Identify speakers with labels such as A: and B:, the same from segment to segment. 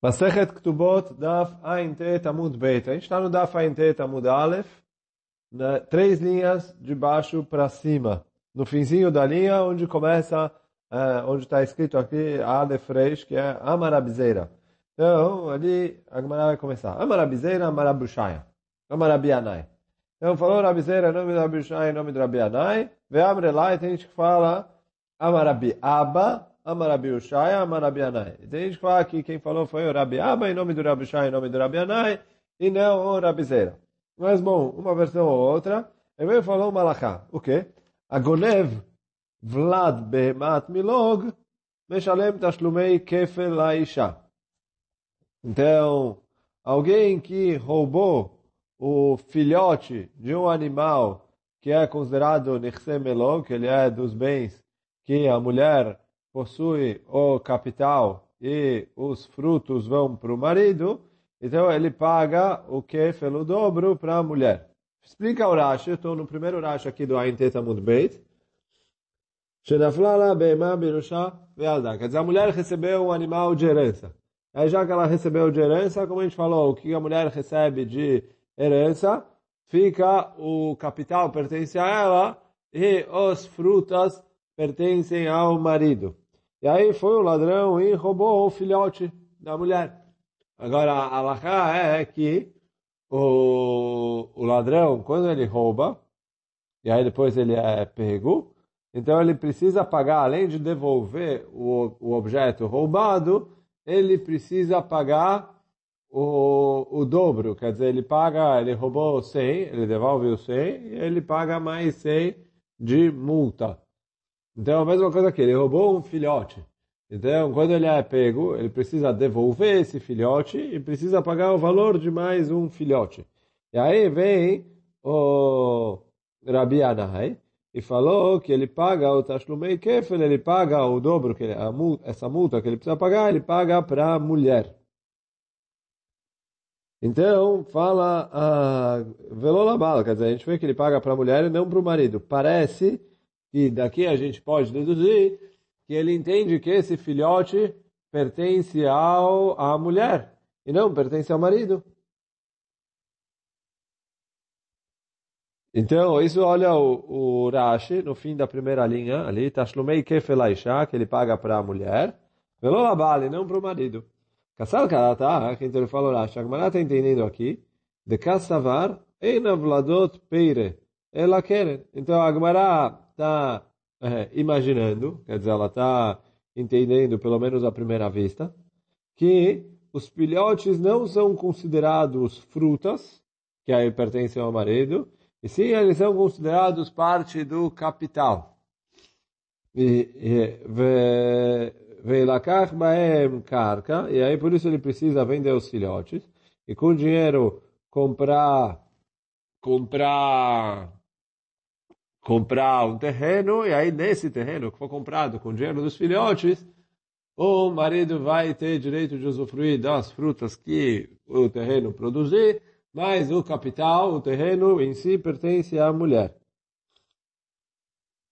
A: Masechet Ktubot, Daf Ain Tet Amud Beit. A gente está no Daf Ain Tet Amud Aleph, né, três linhas de baixo para cima. No finzinho da linha, onde começa, é, onde está escrito aqui Aleph Reish, que é Amarabizeira. Então, ali a Gemara vai começar. Amarabizeira, Amarabushaya. Amarabianai. Então, falou Rabizeira, nome do Rabiushaya, nome do Rabianai. Amrelai, tem gente que fala Amarabi Abba, Amarabi Ushaya, Amarabi Anai. Tem gente que fala que quem falou foi o Rabi Abba, em nome do Rabi Ushaya, em nome do Rabi Anai, e não o Rabi Zera. Mas, bom, uma versão ou outra, ele falou Malachá. O quê? Agonev Vlad Behemat Milog, Meshalem Tashlumei Kefel Laisha. Então, alguém que roubou o filhote de um animal que é considerado Nechse Melog, que ele é dos bens que a mulher possui o capital e os frutos vão para o marido, então ele paga o kefel, o dobro, para a mulher. Explica o Rashi, estou no primeiro Rashi aqui do Ain Tetamud Beit. Shenaflala be'ema birusha ve'alda. Quer dizer, a mulher recebeu um animal de herança. Aí já que ela recebeu de herança, como a gente falou, o que a mulher recebe de herança, fica o capital pertence a ela e os frutas pertencem ao marido. E aí foi o ladrão e roubou o filhote da mulher. Agora, a alahá é que o, o ladrão, quando ele rouba, e aí depois ele é pego, então ele precisa pagar, além de devolver o, o objeto roubado, ele precisa pagar o, o dobro. Quer dizer, ele paga, ele roubou 100, ele devolve o 100, e ele paga mais 100 de multa. Então, a mesma coisa que ele roubou um filhote. Então, quando ele é pego, ele precisa devolver esse filhote e precisa pagar o valor de mais um filhote. E aí vem o Rabi Anai e falou que ele paga o Tashlumei Kefel, ele paga o dobro, que multa, essa multa que ele precisa pagar, ele paga para a mulher. Então, fala a Velolabala, quer dizer, a gente vê que ele paga para a mulher e não para o marido. Parece e daqui a gente pode deduzir que ele entende que esse filhote pertence ao, à mulher e não pertence ao marido. Então, isso olha o, o Rashi, no fim da primeira linha, ali, Tashlumei Kefelaisha, que ele paga para a mulher, Velolabali, não para o marido. Kassal Karata, que então ele fala o Rashi, a Gemara está entendendo aqui, de Kassavar, Einavladot Peire, ela quer. Então, a Gemara está é, imaginando, quer dizer, ela está entendendo, pelo menos à primeira vista, que os filhotes não são considerados frutas, que aí pertencem ao marido, e sim eles são considerados parte do capital. E karka, e aí por isso ele precisa vender os filhotes, e com dinheiro comprar comprar comprar um terreno, e aí nesse terreno que for comprado com o dinheiro dos filhotes, o marido vai ter direito de usufruir das frutas que o terreno produzir, mas o capital, o terreno em si, pertence à mulher.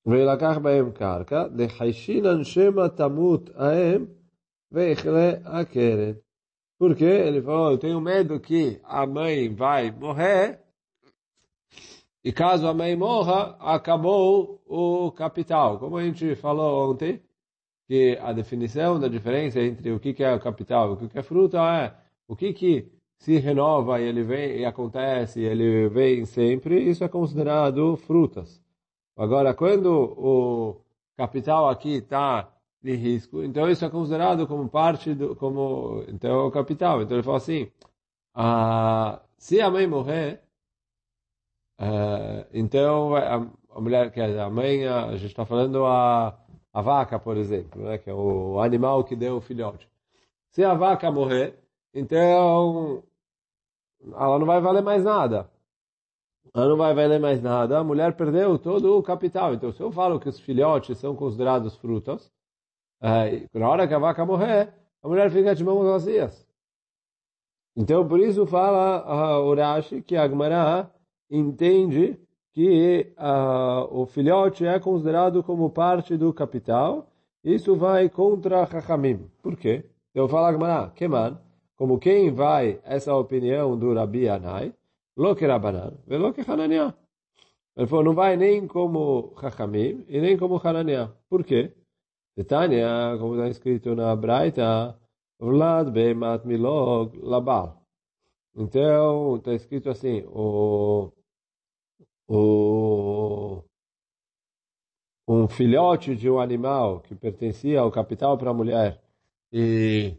A: ולקח בהם קרקע, דחיישינן שמא תמות האם ויכלה הקרן. Porque ele falou, eu tenho medo que a mãe vai morrer e caso a mãe morra, acabou o capital. Como a gente falou ontem, que a definição da diferença entre o que é o capital e o que é fruta é o que, que se renova e ele vem e acontece, e ele vem sempre, isso é considerado frutas. Agora, quando o capital aqui está de risco, então isso é considerado como parte do, como, então é o capital. Então ele fala assim, ah, se a mãe morrer, Uh, então, a, a, mulher, que é a mãe, a, a gente está falando a, a vaca, por exemplo, né, que é o animal que deu o filhote. Se a vaca morrer, então ela não vai valer mais nada. Ela não vai valer mais nada. A mulher perdeu todo o capital. Então, se eu falo que os filhotes são considerados frutas, uh, na hora que a vaca morrer, a mulher fica de mãos vazias. Então, por isso fala uh, o Rashi que a Gemara entende que uh, o filhote é considerado como parte do capital, isso vai contra Chachamim. Por quê? Eu falo Agmará, Keman, como quem vai, essa opinião do Rabi Anai, lo que Rabanan, velo que Hananiah. Ele falou, não vai nem como Chachamim e nem como Hananiah. Por quê? Tânia, como está escrito na Braita, Vlad Beimat Milog Labal. Então, está escrito assim, o, o, um filhote de um animal que pertencia ao capital para a mulher e,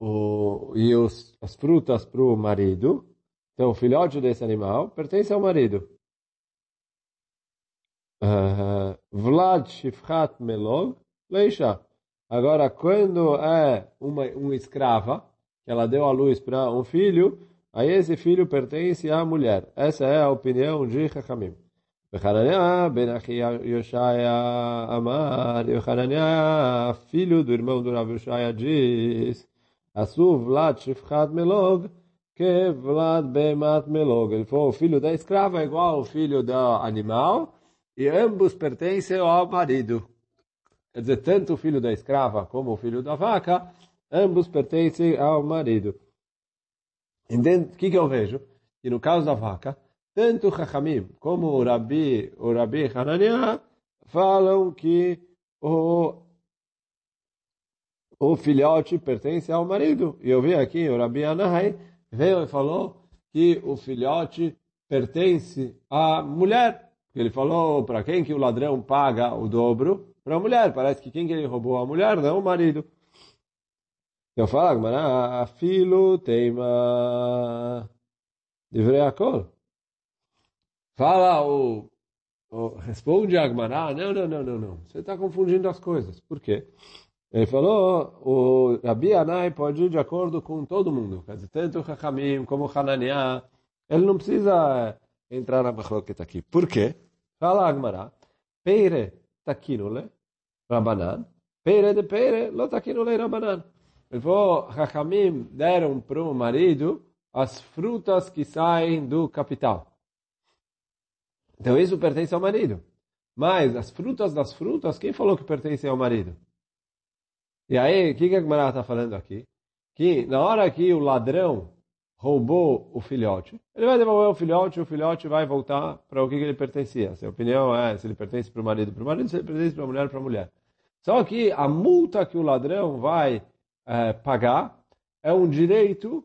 A: o, e os, as frutas para o marido, então o filhote desse animal pertence ao marido. Uh, Vlad Shifchat Melog Leisha. Agora, quando é uma, uma escrava, ela deu à luz para um filho, aí esse filho pertence à mulher. Essa é a opinião de Chachamim. Hananiah ben Yoshaya Amar, Hananiah, filho do irmão do Rav Yoshaya, diz, Asu Vlad Shifchat Melog, que Vlad Bemat Melog. Ele falou, o filho da escrava é igual ao filho do animal, e ambos pertencem ao marido. Quer dizer, tanto o filho da escrava como o filho da vaca, ambos pertencem ao marido. O que, que eu vejo? Que no caso da vaca, tanto o Chachamim como o Rabi, o Rabi Hananiah falam que o, o filhote pertence ao marido. E eu vi aqui, o Rabi Anahai veio e falou que o filhote pertence à mulher. Ele falou para quem que o ladrão paga o dobro? para a mulher. Parece que quem que ele roubou a mulher, não o marido. Eu falo, mas filho teima de akol. Fala o, o responde a Agmará, não, não, não, não, não. Você está confundindo as coisas. Por quê? Ele falou, o Rabi Anai pode ir de acordo com todo mundo. Quer dizer, tanto o Chachamim como o Hananiah. Ele não precisa entrar na está aqui. Por quê? Fala Agmará. Peire takinule Rabanan, pere de pere, lo takinule Rabanan. Ele falou, Hachamim deram para o marido as frutas que saem do capital. Então isso pertence ao marido. Mas as frutas das frutas, quem falou que pertencem ao marido? E aí, o que, que a Gemara está falando aqui? Que na hora que o ladrão roubou o filhote, ele vai devolver o filhote, o filhote vai voltar para o que, que ele pertencia. Se a opinião é se ele pertence para o marido, para o marido, se ele pertence para a mulher, para a mulher. Só que a multa que o ladrão vai é, pagar é um direito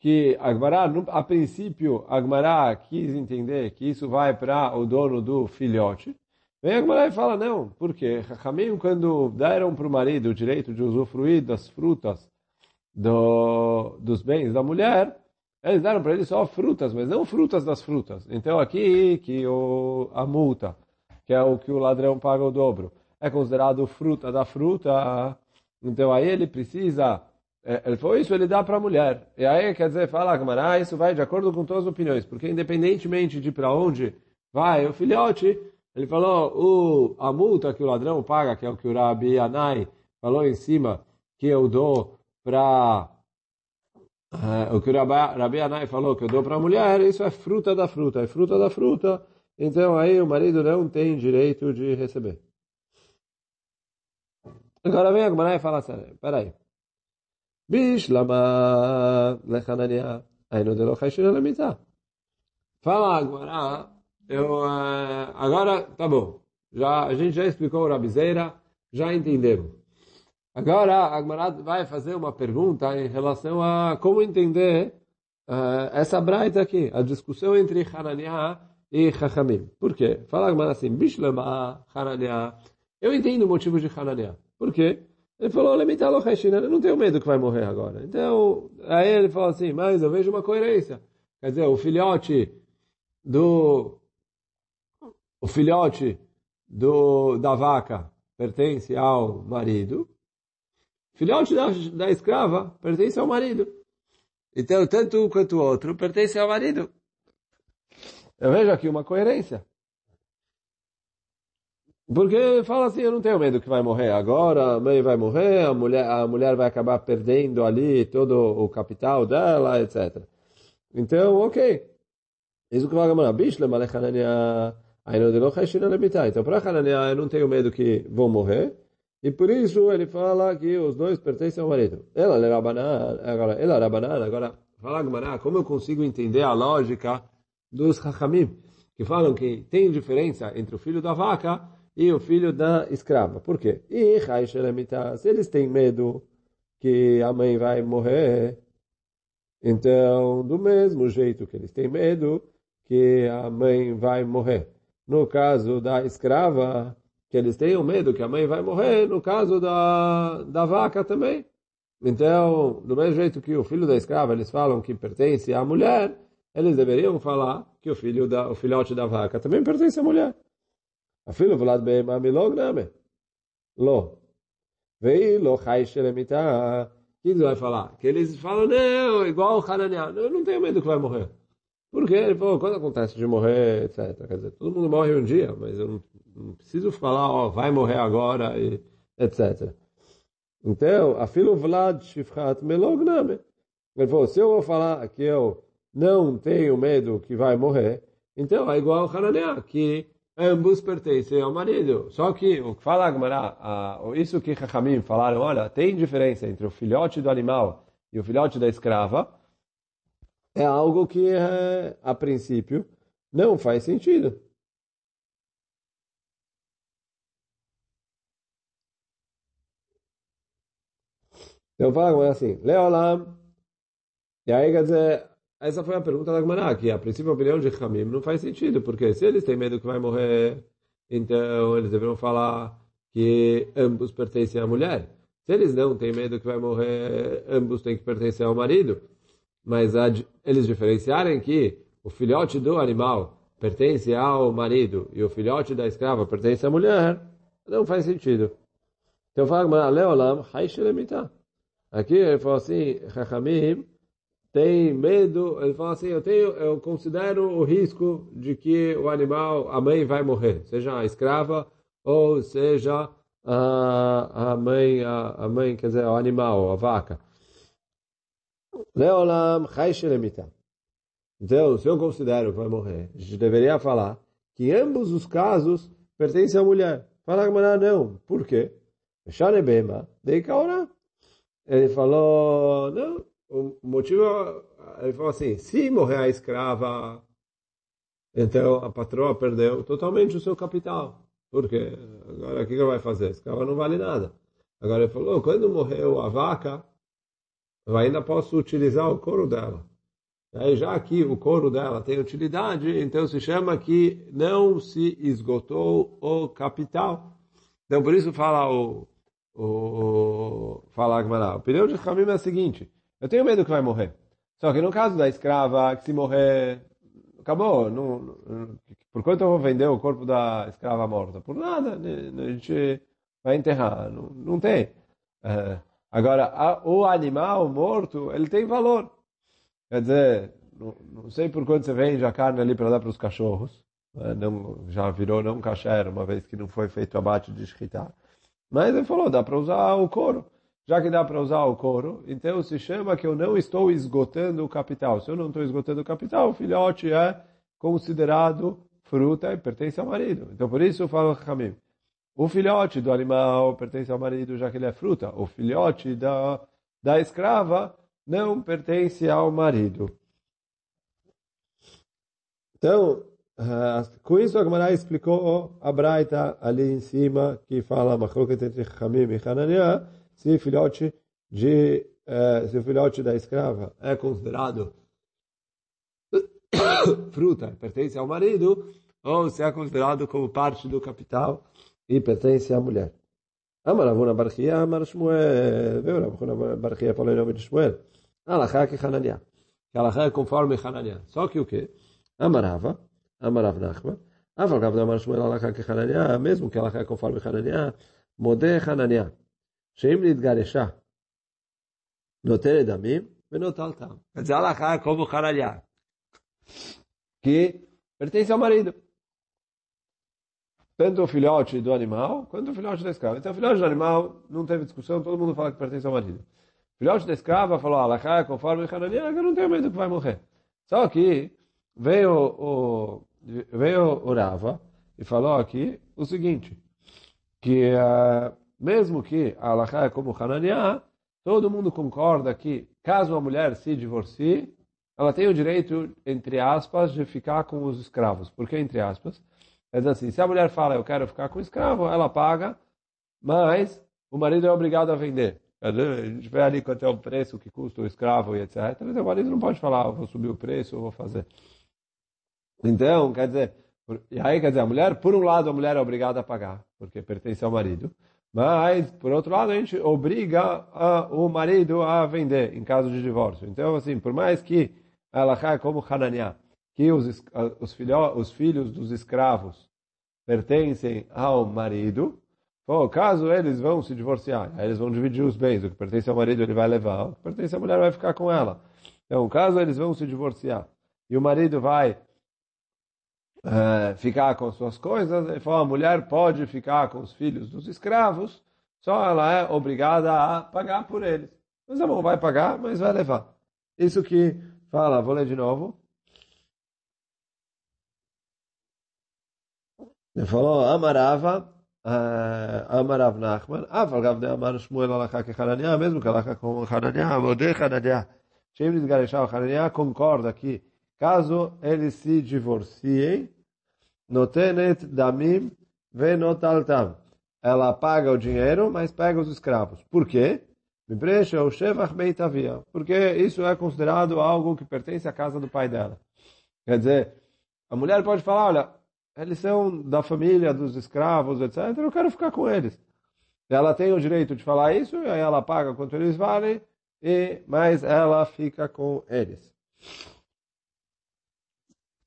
A: que Agmará, a princípio, Agmará quis entender que isso vai para o dono do filhote. Vem Agmará e fala, não, porque Hamim, quando deram para o marido o direito de usufruir das frutas do, dos bens da mulher, eles deram para ele só frutas, mas não frutas das frutas. Então aqui que o, a multa, que é o que o ladrão paga o dobro, é considerado fruta da fruta, então aí ele precisa, é, ele foi isso, ele dá para a mulher. E aí quer dizer, fala, Gamara, isso vai de acordo com todas as opiniões, porque independentemente de para onde vai o filhote, ele falou, o, a multa que o ladrão paga, que é o que o Rabi Anai falou em cima, que eu dou para Uh, o que o Rabi Anai falou que eu dou para a mulher, isso é fruta da fruta, é fruta da fruta, então aí o marido não tem direito de receber. Agora vem a Gemara e fala assim, peraí. Bishlama lechanania, aí de lo chaishina lemitá. Fala agora, eu, uh, agora, tá bom. Já, a gente já explicou o Rabizeira, já entendemos. Agora, a Gemara vai fazer uma pergunta em relação a como entender uh, essa braita aqui, a discussão entre Hananiah e Chachamim. Por quê? Fala a assim, Bishlama Hananiah. Eu entendo o motivo de Hananiah. Por quê? Ele falou, eu não tenho medo que vai morrer agora. Então, aí ele falou assim, mas eu vejo uma coerência. Quer dizer, o filhote do o filhote do, da vaca pertence ao marido, filhote da, da escrava pertence ao marido. Então, tanto um quanto o outro pertence ao marido. Eu vejo aqui uma coerência. Porque fala assim, eu não tenho medo que vai morrer agora, a mãe vai morrer, a mulher, a mulher vai acabar perdendo ali todo o capital dela, etc. Então, ok. Isso que vai cheshina lebitai. Então, para Hanania, eu não tenho medo que vão morrer. E por isso ele fala que os dois pertencem ao marido. Ela é Rabanan, agora, ela é Rabanan, agora, fala Gmará, como eu consigo entender a lógica dos Hachamim, que falam que tem diferença entre o filho da vaca e o filho da escrava. Por quê? E se eles têm medo que a mãe vai morrer, então, do mesmo jeito que eles têm medo que a mãe vai morrer. No caso da escrava, que eles tenham medo que a mãe vai morrer, no caso da, da vaca também. Então, do mesmo jeito que o filho da escrava, eles falam que pertence à mulher, eles deveriam falar que o filho da, o filhote da vaca também pertence à mulher. Beima Milog Name. Lo. Vei lo chai shelemita. O que ele vai falar? Que eles falam, não, igual o Hananiah. Eu não tenho medo que vai morrer. Por quê? Ele falou, quando acontece de morrer, etc. Quer dizer, todo mundo morre um dia, mas eu não, preciso falar, ó, vai morrer agora, e, etc. Então, a filho Vlad Shifrat Melog Name. Ele falou, se eu vou falar que eu não tenho medo que vai morrer, então é igual o Hananiah, que ambos pertencem ao marido. Só que o que fala Agmará, isso que Chachamim falaram, olha, tem diferença entre o filhote do animal e o filhote da escrava, é algo que, é, a princípio, não faz sentido. Então fala assim, Leolam, e aí quer dizer, essa foi a pergunta da Gemara, que a princípio a opinião de Hamim não faz sentido, porque se eles têm medo que vai morrer, então eles deveriam falar que ambos pertencem à mulher. Se eles não têm medo que vai morrer, ambos têm que pertencer ao marido. Mas eles diferenciarem que o filhote do animal pertence ao marido e o filhote da escrava pertence à mulher, não faz sentido. Então fala, Leolam, Aqui ele falou assim, Chachamim, tem medo, ele fala assim, eu tenho, eu considero o risco de que o animal, a mãe vai morrer, seja a escrava ou seja a, a mãe, a, a mãe, quer dizer, o animal, a vaca. Leolam Chaishelemita. Então, se eu considero que vai morrer, a gente deveria falar que ambos os casos pertencem à mulher. Fala que não. Por quê? Ele falou, não, o motivo, ele falou assim, se morrer a escrava, então a patroa perdeu totalmente o seu capital. Porque agora o que ela vai fazer? A escrava não vale nada. Agora ele falou, quando morreu a vaca, eu ainda posso utilizar o couro dela. Aí já que o couro dela tem utilidade, então se chama que não se esgotou o capital. Então por isso fala o, o, o fala a opinião de Hamim é a seguinte, eu tenho medo que vai morrer. Só que no caso da escrava, que se morrer, acabou. Não, não, por quanto eu vou vender o corpo da escrava morta? Por nada. Né? A gente vai enterrar. Não, não tem. É, agora, a, o animal morto, ele tem valor. Quer dizer, não, não sei por quanto você vende a carne ali para dar para os cachorros. É, não, já virou não kasher, uma vez que não foi feito abate de shkita. Mas ele falou, dá para usar o couro já que dá para usar o couro, então se chama que eu não estou esgotando o capital. Se eu não estou esgotando o capital, o filhote é considerado fruta e pertence ao marido. Então por isso eu falo Hamim. O filhote do animal pertence ao marido, já que ele é fruta. O filhote da, da escrava não pertence ao marido. Então, uh, com isso a Gemara explicou a Braita ali em cima, que fala Machloket entre Hamim e Hananiah, se filhote de é, se o filhote da escrava é considerado fruta, pertence ao marido, ou se é considerado como parte do capital e pertence à mulher. Amar Avuna Barchia, Amar Shmuel, veio Avuna Barchia falou em nome de Shmuel. Alachá que Hananiah. Que Alachá é conforme Hananiah. Só que o quê? Amarava, Amarav Nachman, Aval Gavna Amar Shmuel Alachá que Hananiah, mesmo que Alachá é conforme Hananiah, Modé Hananiah. שאם נתגרשה, נוטלת דמים ונוטל טעם. quer dizer, Alaha é como Haralhá, que pertence ao marido. Tanto o filhote do animal, quanto o filhote da escrava. Então, o filhote do animal, não teve discussão, todo mundo fala que pertence ao marido. O filhote da escrava falou, Alaha é conforme Haralhá, que eu não tenho medo que vai morrer. Só que veio o, veio o Rava e falou aqui o seguinte, que uh, mesmo que a Alaha é como Hananiah, todo mundo concorda que, caso uma mulher se divorcie, ela tem o direito, entre aspas, de ficar com os escravos. Por que entre aspas? É assim, se a mulher fala, eu quero ficar com o escravo, ela paga, mas o marido é obrigado a vender. A gente vê ali quanto é o preço que custa o escravo e etc. Mas o marido não pode falar, vou subir o preço, vou fazer. Então, quer dizer, e aí quer dizer, a mulher, por um lado, a mulher é obrigada a pagar, porque pertence ao marido. Mas, por outro lado, a gente obriga a, o marido a vender em caso de divórcio. Então, assim, por mais que ela é como Hananiah, que os, os, filho, os filhos dos escravos pertencem ao marido, Bom, caso eles vão se divorciar, aí eles vão dividir os bens, o que pertence ao marido ele vai levar, o que pertence à mulher vai ficar com ela. Então, caso eles vão se divorciar e o marido vai uh, ficar com suas coisas, ele falou, a mulher pode ficar com os filhos dos escravos, só ela é obrigada a pagar por eles. Mas tá a mão vai pagar, mas vai levar. Isso que fala, vou ler de novo. Ele falou, Amarava, eh, Amarav Nachman, Avalgav de Amar Shmuel Alaká que Hananiah, mesmo que Alaká com Hananiah, Modé Hananiah, Shem Nisgareshah Hananiah concorda que caso eles se divorciem, notenet damim venotaltam. Ela paga o dinheiro, mas pega os escravos. Por quê? Porque isso é considerado algo que pertence à casa do pai dela. Quer dizer, a mulher pode falar, olha, eles são da família dos escravos, etc. Eu quero ficar com eles. Ela tem o direito de falar isso, aí ela paga quanto eles valem, e, mas ela fica com eles.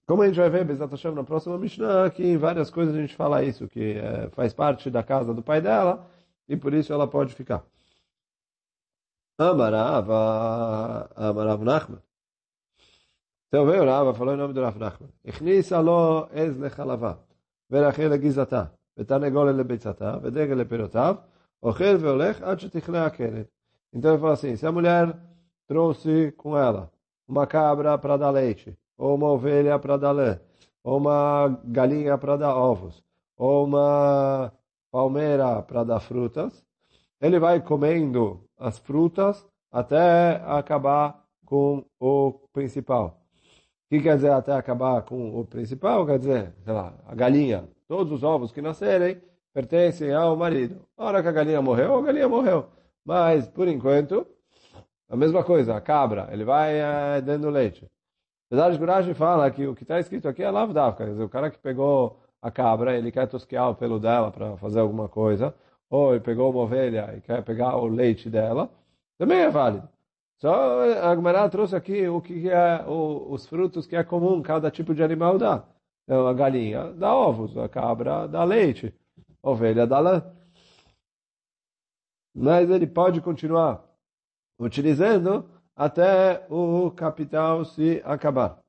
A: Como a gente vai ver, Bezat Hashem, na próxima Mishnah, que em várias coisas a gente fala isso, que é, faz parte da casa do pai dela, e por isso ela pode ficar. Amarava, Amarav Nachman. Então veio Rava, falou em nome do Rav Nachman. הכניסה לו עז לחלבה, ורחל לגזעתה, ותרנגולת לביצתה, ודגל לפירותיו, אוכל והולך עד שתכלה הכרת. Então ele fala assim, se a mulher trouxe com ela uma cabra para dar leite, ou uma ovelha para dar lã, ou uma galinha para dar ovos, ou uma palmeira para dar frutas, ele vai comendo as frutas até acabar com o principal. O que quer dizer até acabar com o principal? Quer dizer, sei lá, a galinha, todos os ovos que nascerem pertencem ao marido. A hora que a galinha morreu, a galinha morreu. Mas, por enquanto, a mesma coisa, a cabra, ele vai é, dando leite. Apesar de Guragem fala que o que está escrito aqui é lavdavka, quer dizer, o cara que pegou a cabra, ele quer tosquear o pelo dela para fazer alguma coisa, ou ele pegou uma ovelha e quer pegar o leite dela, também é válido. Só a Gemara trouxe aqui o que é o, os frutos que é comum cada tipo de animal dá. Então, a galinha dá ovos, a cabra dá leite, a ovelha dá lã. Mas ele pode continuar utilizando até o capital se acabar.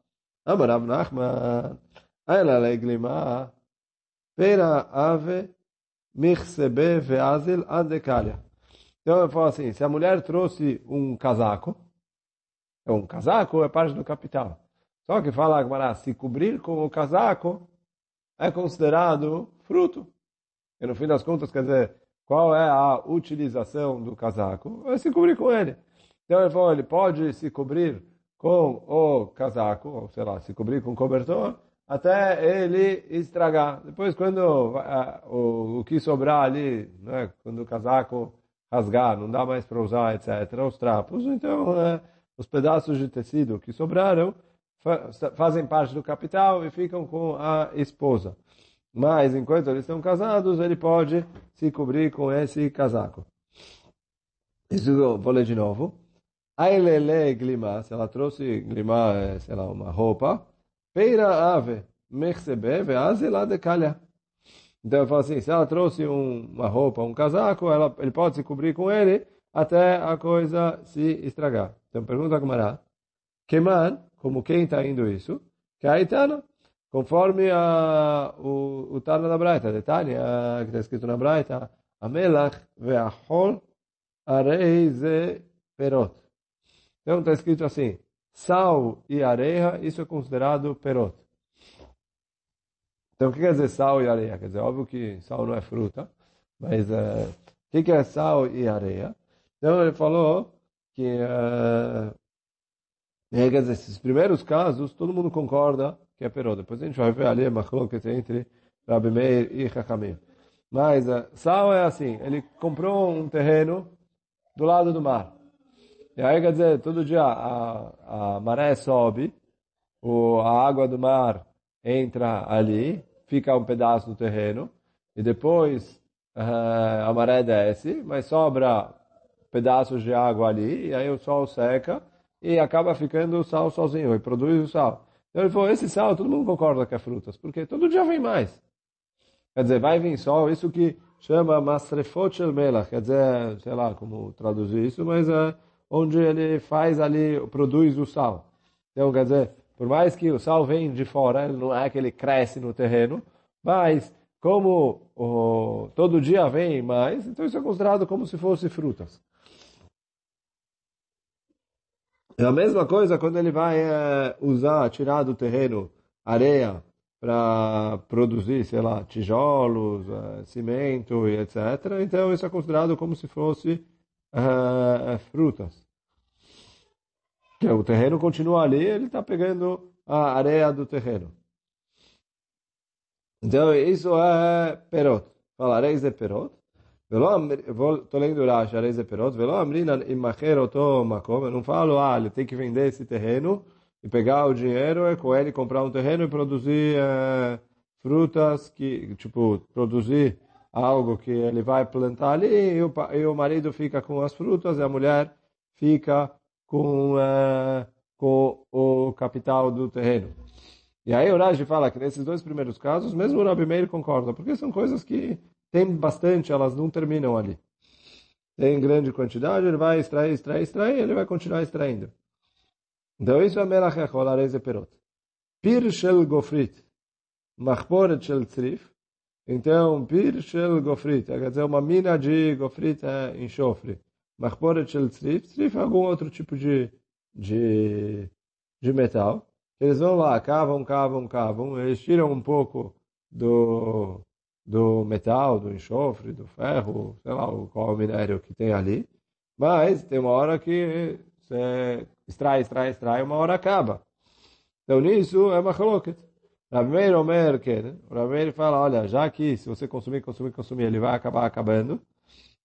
A: Amarav Nachman, ela leglima, pera ave, michsebe veazil adekalia. Então eu falo assim, se a mulher trouxe um casaco, é um casaco é parte do capital. Só que fala agora, se cobrir com o casaco é considerado fruto. E no fim das contas, quer dizer, qual é a utilização do casaco? É se cobrir com ele. Então ele falou, ele pode se cobrir com o casaco, ou sei lá, se cobrir com o cobertor, até ele estragar. Depois, quando o, o que sobrar ali, né, quando o casaco rasgar, não dá mais para usar, etc. Os trapos, então é, os pedaços de tecido que sobraram fazem parte do capital e ficam com a esposa. Mas enquanto eles estão casados, ele pode se cobrir com esse casaco. Isso eu vou ler de novo. Ailele glima, se ela trouxe glima, é, sei lá, uma roupa, peira ave, veaze lá de calha. Então eu falo assim, se ela trouxe um, uma roupa, um casaco, ela, ele pode se cobrir com ele até a coisa se estragar. Então pergunta a Gamara, man, como quem está indo isso? Que conforme a, o, o Tana da Braita, detalhe, a, que está escrito na Braita, Amelach ve'achol areize perot. Então está escrito assim, sal e areia, isso é considerado perot. Então, o que quer dizer sal e areia? Quer dizer, óbvio que sal não é fruta, mas é, que, que é sal e areia? Então ele falou que, uh, quer dizer, esses primeiros casos, todo mundo concorda que é perot. Depois a gente vai ver ali a machlokes entre Rabi Meir e Chachamim. Mas uh, sal é assim, ele comprou um terreno do lado do mar. E aí, quer dizer, todo dia a, a maré sobe, o, a água do mar entra ali, fica um pedaço do terreno, e depois uh, a maré desce, mas sobra pedaços de água ali, e aí o sol seca, e acaba ficando o sal sozinho, e produz o sal. Então ele falou, esse sal, todo mundo concorda que é frutas, porque todo dia vem mais. Quer dizer, vai vir sol, isso que chama Melach, quer dizer, sei lá como traduzir isso, mas é onde ele faz ali, produz o sal. Então, quer dizer, por mais que o sal vem de fora, não é que ele cresce no terreno, mas como todo dia vem mais, então isso é considerado como se fosse frutas. É a mesma coisa quando ele vai é, usar, tirar do terreno areia para produzir, sei lá, tijolos, é, cimento e etc. Então isso é considerado como se fosse é, frutas que o terreno continua ali, ele está pegando a areia do terreno. Então, isso é perot. Fala, areia de perot. Estou lendo Rashi, areia de perot. Velo amrinan imacher oto makom. Eu não falo, ah, ele tem que vender esse terreno e pegar o dinheiro e com ele comprar um terreno e produzir é, frutas, que, tipo, produzir algo que ele vai plantar ali e o, e o marido fica com as frutas e a mulher fica com, uh, com o capital do terreno. E aí o fala que nesses dois primeiros casos, mesmo o Rabi Meir concorda, porque são coisas que tem bastante, elas não terminam ali. Tem grande quantidade, ele vai extrair, extrair, extrair, ele vai continuar extraindo. Então isso é Melach Echol, Areze Perot. Pir Shel Gofrit, Machporet Shel Tzrif, então, Pir Shel Gofrit, quer dizer, uma mina de Gofrit é enxofre. Machporet shel tzrif. Tzrif é algum outro tipo de, de, de metal. Eles vão lá, cavam, cavam, cavam. Eles tiram um pouco do, do metal, do enxofre, do ferro, sei lá qual é o minério que tem ali. Mas tem uma hora que você extrai, extrai, extrai, uma hora acaba. Então nisso é machloket. Rabi Meir Omer, que, né? O Rabi Meir fala, olha, já que se você consumir, consumir, consumir, ele vai acabar acabando.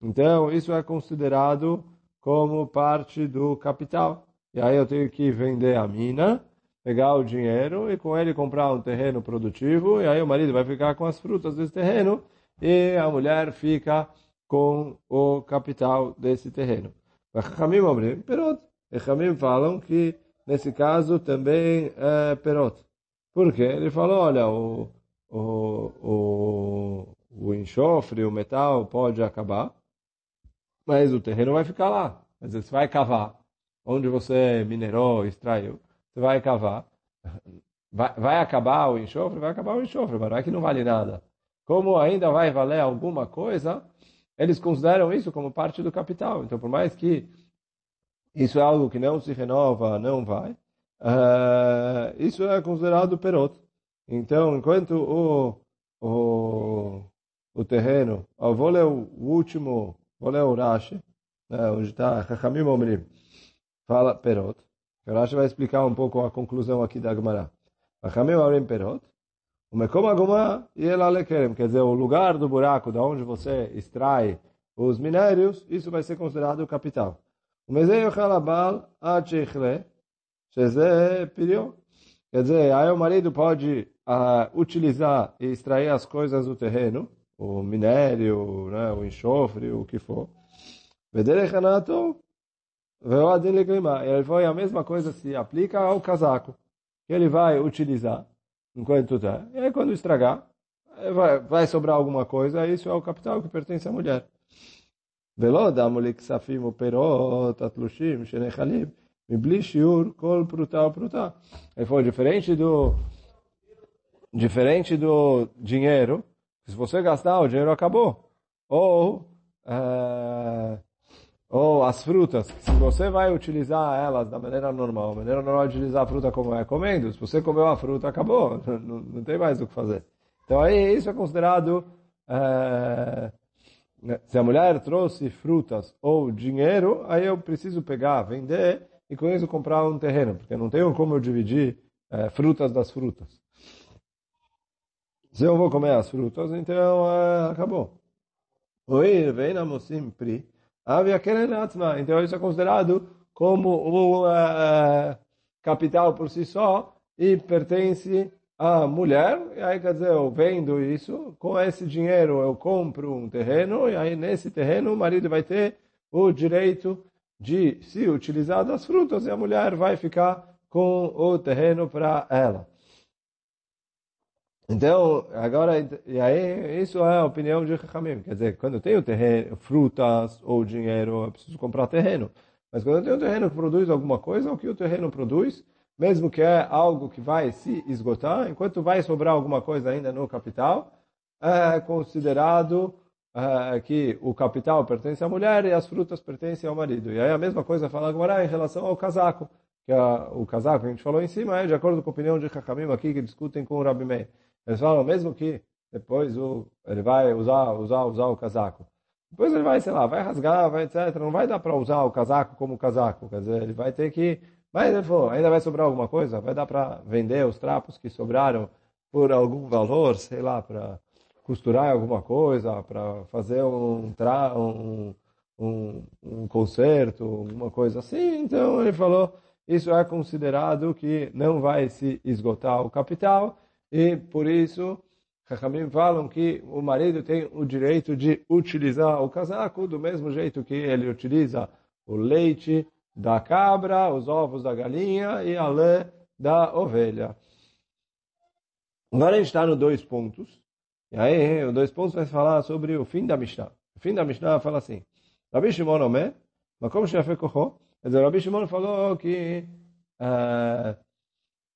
A: Então, isso é considerado como parte do capital. E aí eu tenho que vender a mina, pegar o dinheiro e com ele comprar um terreno produtivo, e aí o marido vai ficar com as frutas desse terreno e a mulher fica com o capital desse terreno. Chamim perot. E Chamim falam que nesse caso também é perot. Por quê? Ele falou, olha, o, o, o, o enxofre, o metal pode acabar, mas o terreno vai ficar lá. Quer dizer, você vai cavar onde você minerou, extraiu, você vai cavar, vai, vai acabar o enxofre, vai acabar o enxofre, mas não é que não vale nada. Como ainda vai valer alguma coisa, eles consideram isso como parte do capital. Então, por mais que isso é algo que não se renova, não vai, uh, isso é considerado perot. Então, enquanto o, o, o terreno, eu vou ler o último Vou ler o Rashi, né, onde está Chachamim Omrim. Fala Perot. O Rashi vai explicar um pouco a conclusão aqui da Gemara. Chachamim Omrim Perot. O Mekom Agumá e el Alekerem. Quer dizer, o lugar do buraco da onde você extrai os minérios, isso vai ser considerado capital. O Mezei Yochalabal Achechle. Quer dizer, aí o marido pode utilizar e extrair as coisas do terreno, o minério, né, o enxofre, o que for. Vederechanato veoadin clima. Ele foi a mesma coisa se aplica ao casaco. Ele vai utilizar enquanto está. E aí quando estragar, vai, vai sobrar alguma coisa, isso é o capital que pertence à mulher. Velodamuli ksafim perot atlushim shenechalim. Mibli shiur kol prutá prutá. Ele falou, diferente do, diferente do dinheiro, se você gastar, o dinheiro acabou. Ou, uh, ou as frutas, se você vai utilizar elas da maneira normal, a maneira normal de utilizar a fruta como é comendo, se você comeu a fruta, acabou, não, não tem mais o que fazer. Então aí isso é considerado, uh, se a mulher trouxe frutas ou dinheiro, aí eu preciso pegar, vender, e com isso comprar um terreno, porque não tenho como eu dividir é, frutas das frutas. Se eu vou comer as frutas, então é, acabou. Oi, vem na mosim pri. Havia Então isso é considerado como o uh, capital por si só e pertence à mulher. E aí quer dizer, eu vendo isso, com esse dinheiro eu compro um terreno e aí nesse terreno o marido vai ter o direito de se utilizar das frutas e a mulher vai ficar com o terreno para ela. Então, agora, e aí, isso é a opinião de Chachamim. Quer dizer, quando eu tenho terreno, frutas ou dinheiro, eu preciso comprar terreno. Mas quando eu tenho terreno que produz alguma coisa, o que o terreno produz, mesmo que é algo que vai se esgotar, enquanto vai sobrar alguma coisa ainda no capital, é considerado é, que o capital pertence à mulher e as frutas pertencem ao marido. E aí a mesma coisa fala agora em relação ao casaco, que é o casaco que a gente falou em cima é de acordo com a opinião de Chachamim aqui, que discutem com o Rabi Meir. Eles falam, mesmo que depois o, ele vai usar, usar, usar o casaco. Depois ele vai, sei lá, vai rasgar, vai, etc. Não vai dar para usar o casaco como casaco. Quer dizer, ele vai ter que... Mas ele falou, ainda vai sobrar alguma coisa? Vai dar para vender os trapos que sobraram por algum valor, sei lá, para costurar alguma coisa, para fazer um, tra um, um, um uma coisa assim. Então ele falou, isso é considerado que não vai se esgotar o capital e por isso, Chachamim falam que o marido tem o direito de utilizar o casaco do mesmo jeito que ele utiliza o leite da cabra, os ovos da galinha e a lã da ovelha. Agora a gente está no dois pontos. E aí, o dois pontos vai falar sobre o fim da Mishnah. O fim da Mishnah fala assim: Rabi Shimon Omer, mas como Koho, quer dizer, Rabi Shimon falou que uh,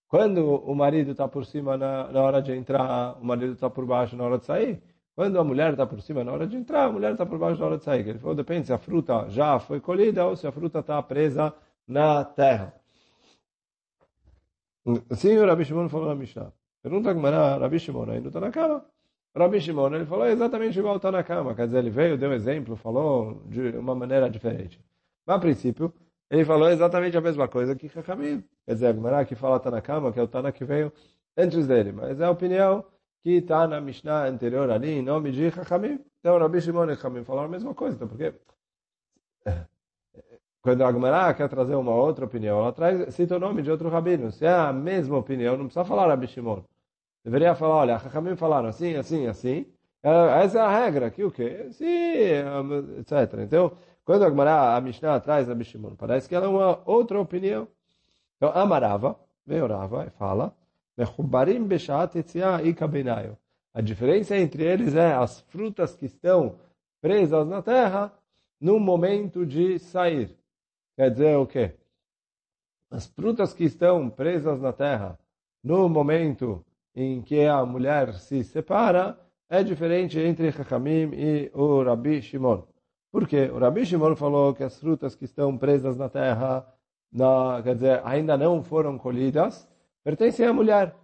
A: quando o marido está por cima na, na, hora de entrar, o marido está por baixo na hora de sair. Quando a mulher está por cima na hora de entrar, a mulher está por baixo na hora de sair. Ele falou, depende se a fruta já foi colhida ou se a fruta está presa na terra. Sim, o Rabi Shimon falou na Mishnah. Pergunta como era Rabi Shimon, ainda está na cama. Rabi Shimon, ele falou exatamente igual está na cama. Quer dizer, ele veio, deu um exemplo, falou de uma maneira diferente. Mas, a princípio, ele falou exatamente a mesma coisa que Chachamim. Quer dizer, a Gemara que fala está na cama, que é o Tana que veio antes dele. Mas é a opinião que está na Mishnah anterior ali, em nome de Chachamim. Então, Rabi Shimon e Chachamim falaram a mesma coisa. Então, porque quando a Gemara quer trazer uma outra opinião, ela traz, cita o nome de outro rabino. Se é a mesma opinião, não precisa falar Rabi Shimon. Deveria falar, olha, Chachamim falaram assim, assim, assim. Essa é a regra, que o quê? Sim, etc. Então, quando a Gemara, a Mishnah traz a Bishimon, parece que ela é uma outra opinião. Então, Amarava, veio Rava e fala, Mechubarim beshat e. A diferença entre eles é as frutas que estão presas na terra no momento de sair. Quer dizer o quê? As frutas que estão presas na terra no momento em que a mulher se separa é diferente entre Chachamim e o Rabi Shimon. Porque o Rabi Shimon falou que as frutas que estão presas na terra, na, quer dizer, ainda não foram colhidas, pertencem à mulher.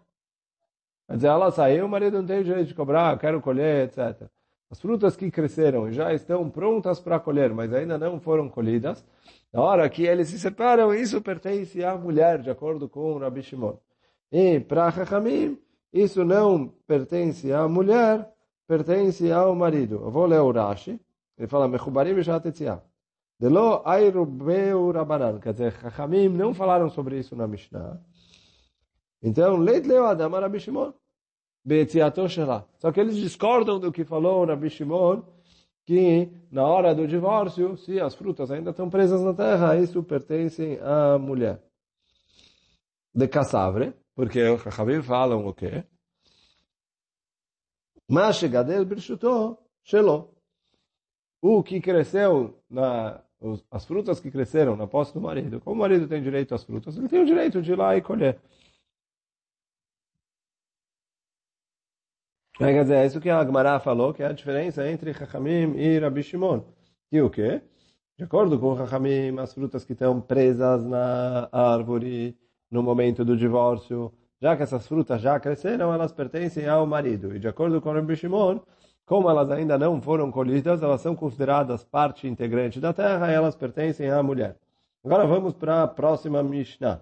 A: Quer dizer, ela saiu, o marido não tem o direito de cobrar, quero colher, etc. As frutas que cresceram já estão prontas para colher, mas ainda não foram colhidas. Na hora que eles se separam, isso pertence à mulher, de acordo com o Rabi Shimon. E para Chachamim, isso não pertence à mulher, pertence ao marido. Eu vou ler o Rashi. Ele fala, Mechubarim Bishat Etziah. Delo Airubeu Rabanan. Quer dizer, Chachamim não falaram sobre isso na Mishnah. Então, Leit Leo Adam Rabi Shimon. Beetziato Shelah. Só que eles discordam do que falou Rabi Shimon, que na hora do divórcio, se as frutas ainda estão presas na terra, isso pertence à mulher. De caçavre, porque os Chachamim falam o quê? Mas Gadel Birshuto Shelo o que cresceu na as frutas que cresceram na posse do marido, como o marido tem direito às frutas, ele tem o direito de ir lá e colher. Quer dizer, é isso que a Agmará falou, que é a diferença entre Chachamim e Rabi Shimon. E o quê? De acordo com Chachamim, as frutas que estão presas na árvore no momento do divórcio, já que essas frutas já cresceram, elas pertencem ao marido. E de acordo com Rabi Shimon, como elas ainda não foram colhidas, elas são consideradas parte integrante da terra e elas pertencem à mulher. Agora vamos para a próxima Mishnah.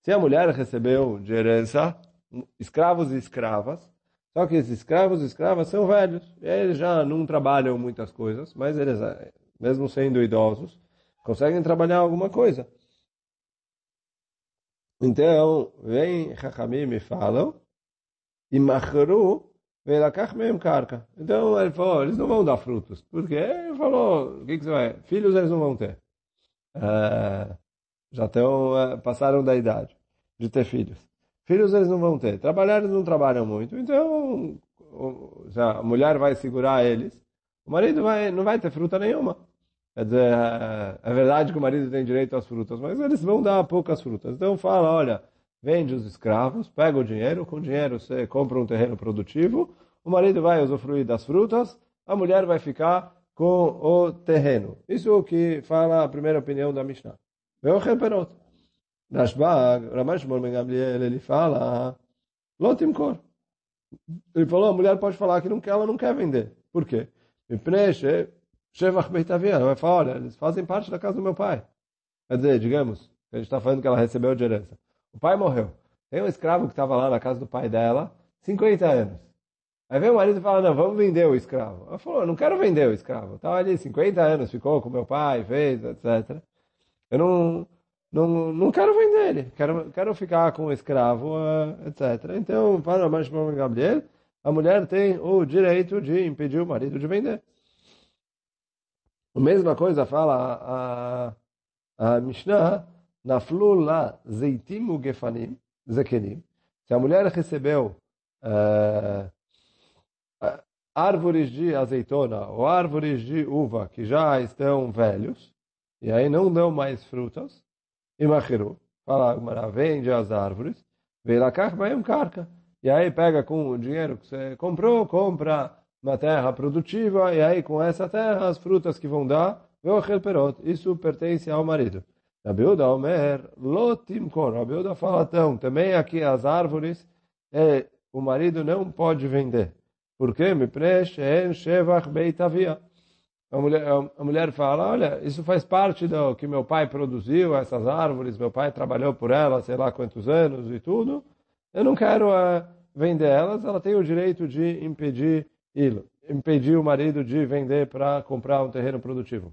A: Se a mulher recebeu de herança escravos e escravas, só que esses escravos e escravas são velhos, eles já não trabalham muitas coisas, mas eles, mesmo sendo idosos, conseguem trabalhar alguma coisa. Então, vem Chachamim e falam, e Machru velakach mesmo carca. Então ele falou, eles não vão dar frutos. Porque ele falou, o que, que você vai? Filhos eles não vão ter. É, já estão, é, passaram da idade de ter filhos. Filhos eles não vão ter. Trabalhar eles não trabalham muito. Então, a mulher vai segurar eles. O marido vai, não vai ter fruta nenhuma. Quer dizer, é, é verdade que o marido tem direito às frutas, mas eles vão dar poucas frutas. Então fala, olha, vende os escravos, pega o dinheiro, com o dinheiro você compra um terreno produtivo, o marido vai usufruir das frutas, a mulher vai ficar com o terreno. Isso é o que fala a primeira opinião da Mishnah. Vê o reperot. Rashbag, Ramash Ben Gamliel, ele fala, Lotimkor. Ele falou, a mulher pode falar que não quer, ela não quer vender. Por quê? Shevach Beitavia, ela vai falar, olha, eles fazem parte da casa do meu pai. Quer dizer, digamos, a gente está falando que ela recebeu de herança. O pai morreu. Tem um escravo que estava lá na casa do pai dela, 50 anos. Aí vem o marido e fala, não, vamos vender o escravo. Ela falou, não quero vender o escravo. Estava ali 50 anos, ficou com meu pai, fez, etc. Eu não, não, não quero vender ele. Quero, quero ficar com o escravo, uh, etc. Então, para o Gabriel, a mulher tem o direito de impedir o marido de vender. A mesma coisa fala a, a Mishnah, Naflu la zeitim ugefanim, zekenim. Se a mulher recebeu uh, árvores de azeitona ou árvores de uva que já estão velhos, e aí não dão mais frutas, e fala, vende as árvores, veilakach um carca. E aí pega com o dinheiro que você comprou, compra uma terra produtiva, e aí com essa terra as frutas que vão dar, isso pertence ao marido. Rabiuda Omer, lotimkor. Rabiuda fala então, também aqui as árvores, é, o marido não pode vender. Porque me preste en shevach beitavia. A mulher, a mulher fala, olha, isso faz parte do que meu pai produziu, essas árvores, meu pai trabalhou por elas, sei lá quantos anos e tudo. Eu não quero uh, vender elas, ela tem o direito de impedir, impedir o marido de vender para comprar um terreno produtivo.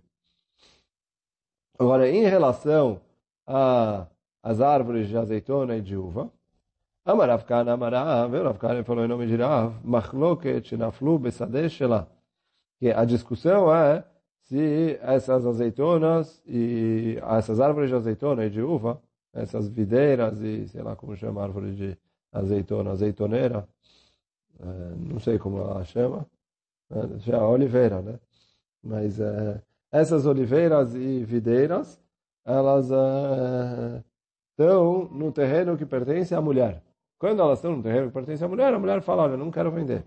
A: Agora, em relação às árvores de azeitona e de uva, Amaravkana Amarav, Ravkana falou em nome de Rav, Machloket Naflu Besadeh Shelah. Que a discussão é se essas azeitonas e essas árvores de azeitona e de uva, essas videiras e sei lá como chama árvore de azeitona, azeitoneira, não sei como ela chama, é a oliveira, né? Mas é, essas oliveiras e videiras, elas uh, estão no terreno que pertence à mulher. Quando elas estão no terreno que pertence à mulher, a mulher fala, olha, não quero vender.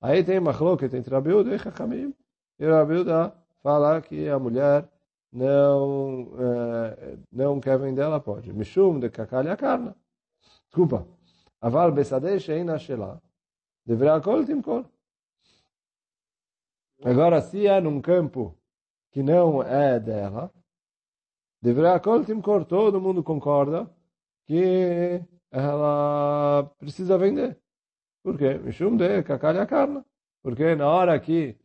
A: Aí tem machloket entre Rabiuda e Chachamim, e Rabiuda fala que a mulher não, não quer vender, ela pode. Mishum de kakalha carne. Desculpa. Aval besadeh sheina shela. Deverá kol timkol. Agora, se é num campo que não é dela, deverá Timkor, todo mundo concorda que ela precisa vender. Por quê? Mishum de cacalha carne. Porque na hora que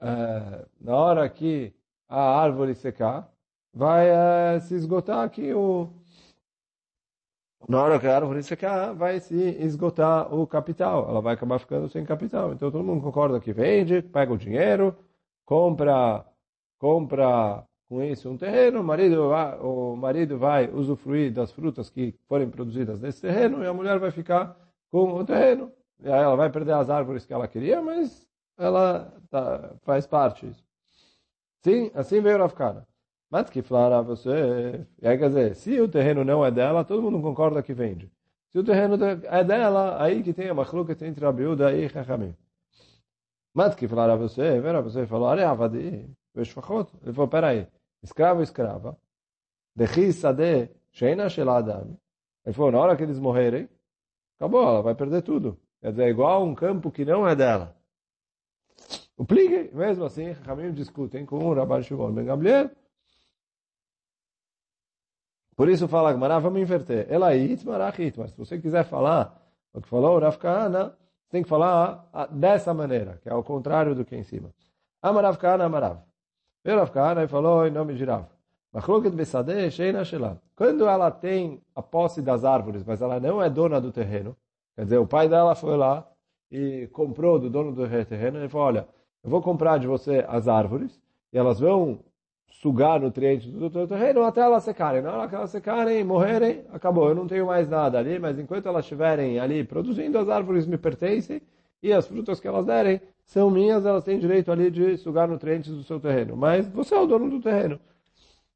A: é, na hora que a árvore secar, vai é, se esgotar aqui o na hora que a árvore secar, vai se esgotar o capital. Ela vai acabar ficando sem capital. Então todo mundo concorda que vende, pega o dinheiro, compra compra com isso um terreno, o marido, vai, o marido vai usufruir das frutas que forem produzidas nesse terreno e a mulher vai ficar com o terreno. E aí ela vai perder as árvores que ela queria, mas ela tá, faz parte disso. Sim, assim veio Rav Kana. Mas que falar você. É- e aí quer dizer, se o terreno não é dela, todo mundo concorda que vende. Se o terreno é dela, aí que tem a machluca entre a biúda e Chachamim. Mas que falar você, é- vera você falou, ale avadi, veshfachot. Ele falou, peraí, escravo, escrava. Dechi sade, sheina shel. Ele falou, na hora que eles morrerem, acabou, ela vai perder tudo. Quer dizer, é igual um campo que não é dela. O pligue, mesmo assim, Ramim discutem com o Rabbi Shimon Ben Gamliel, por isso fala Gmará, vamos inverter. Ela itmar mas se você quiser falar o que falou o Rav Kahana, tem que falar dessa maneira, que é ao contrário do que é em cima. Amarav Kahana, Amarav. Veio Rav Kahana e falou em nome de Rav. Quando ela tem a posse das árvores, mas ela não é dona do terreno, quer dizer, o pai dela foi lá e comprou do dono do terreno, ele falou, olha, eu vou comprar de você as árvores, e elas vão sugar nutrientes do terreno até elas secarem. Na hora que elas secarem, morrerem, acabou. Eu não tenho mais nada ali, mas enquanto elas estiverem ali produzindo, as árvores me pertencem e as frutas que elas derem são minhas, elas têm direito ali de sugar nutrientes do seu terreno. Mas você é o dono do terreno.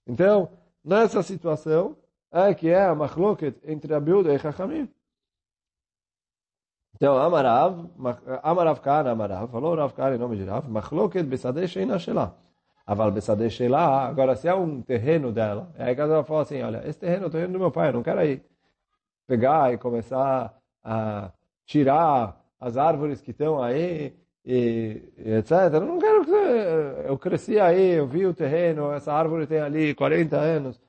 A: Então, nessa situação, é que é a machloket entre a Bilda e Chachamim. Então, Amarav, Amarav Kana, Amarav, falou Rav Kana em nome de Rav, machloket besadeh sheina shelah. Aval Besadeh lá, agora se é um terreno dela, aí a ela fala assim, olha, esse terreno é o terreno do meu pai, eu não quero aí pegar e começar a tirar as árvores que estão aí, e, e, etc. Eu não quero que você... Eu cresci aí, eu vi o terreno, essa árvore tem ali 40 anos.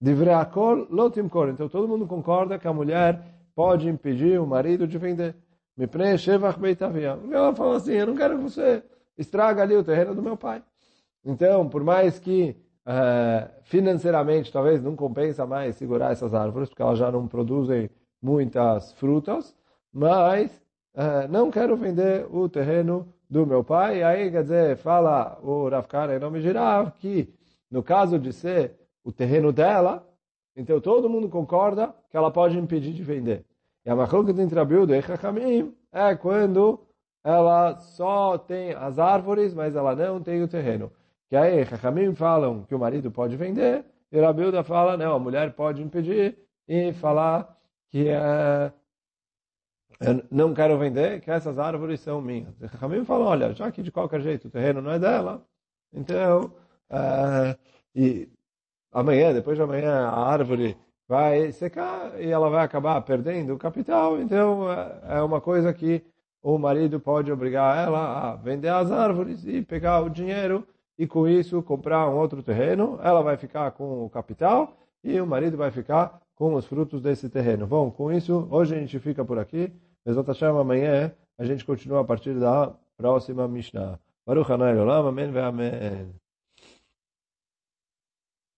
A: Divreakol lotimkor. Então todo mundo concorda que a mulher pode impedir o marido de vender. Me preenche Ela fala assim, eu não quero que você estraga ali o terreno do meu pai. Então, por mais que uh, financeiramente talvez não compensa mais segurar essas árvores, porque elas já não produzem muitas frutas, mas uh, não quero vender o terreno do meu pai. E aí, quer dizer, fala o Rafkara em nome de Rav que no caso de ser o terreno dela, então todo mundo concorda que ela pode impedir de vender. E a macroca entre Abildo e Chachamim é quando ela só tem as árvores, mas ela não tem o terreno. Que aí, Chachamim falam que o marido pode vender, e Rabilda fala, não, a mulher pode impedir e falar que é, eu não quero vender, que essas árvores são minhas. Chachamim fala, olha, já que de qualquer jeito o terreno não é dela, então, é, e amanhã, depois de amanhã, a árvore vai secar e ela vai acabar perdendo o capital, então é, é uma coisa que o marido pode obrigar ela a vender as árvores e pegar o dinheiro e com isso comprar um outro terreno, ela vai ficar com o capital e o marido vai ficar com os frutos desse terreno. Bom, com isso, hoje a gente fica por aqui. Mesmo amanhã a gente continua a partir da próxima Mishnah. Baruch Amém Amém.